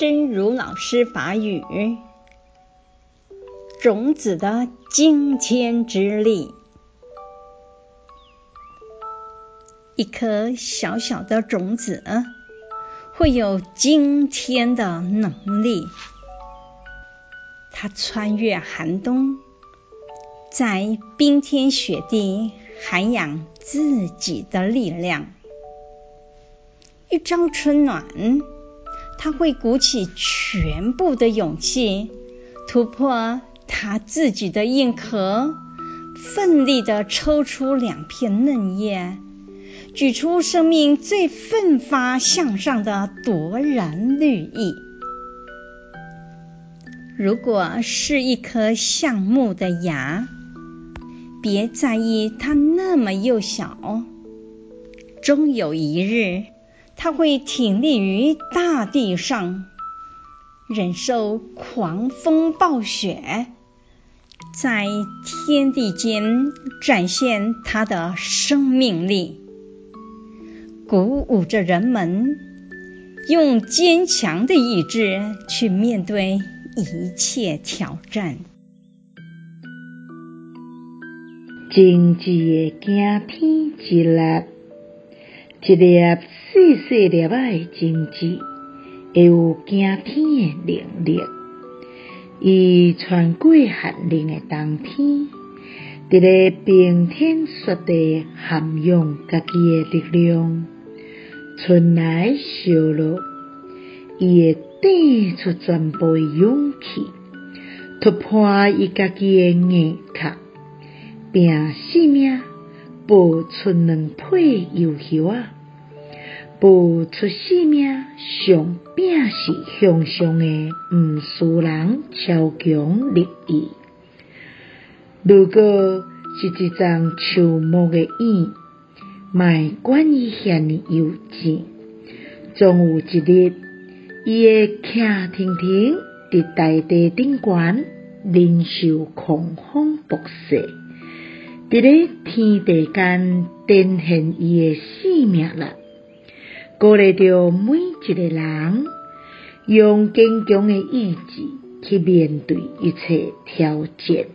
真如老师法语：种子的惊天之力。一颗小小的种子，会有惊天的能力。它穿越寒冬，在冰天雪地涵养自己的力量。一朝春暖，他会鼓起全部的勇气，突破他自己的硬壳，奋力地抽出两片嫩叶，举出生命最奋发向上的夺然绿意。如果是一颗橡木的芽，别在意它那么幼小，终有一日，它会挺立于大地上，忍受狂风暴雪，在天地间展现它的生命力，鼓舞着人们，用坚强的意志去面对一切挑战。种子的惊天之力。一粒细细粒仔的种子，会有惊天的能力。伊穿过寒冷的冬天，伫咧冰天雪地涵养家己的力量。春来烧落，伊会带出全部的勇气，突破伊家己的硬壳，拼性命。孵出两批幼苗仔，不出性命，上拼是向上的，毋输人超强力意。如果是一丛树木的叶，莫管伊遐尼幼稚，总有一日，伊会徛挺挺伫大地顶悬，忍受狂风暴雪。伫咧天地间展现伊的生命啦，鼓励着每一个人，用坚强的意志去面对一切挑战。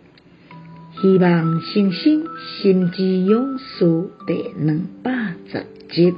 希望新生心之勇士第两百十集。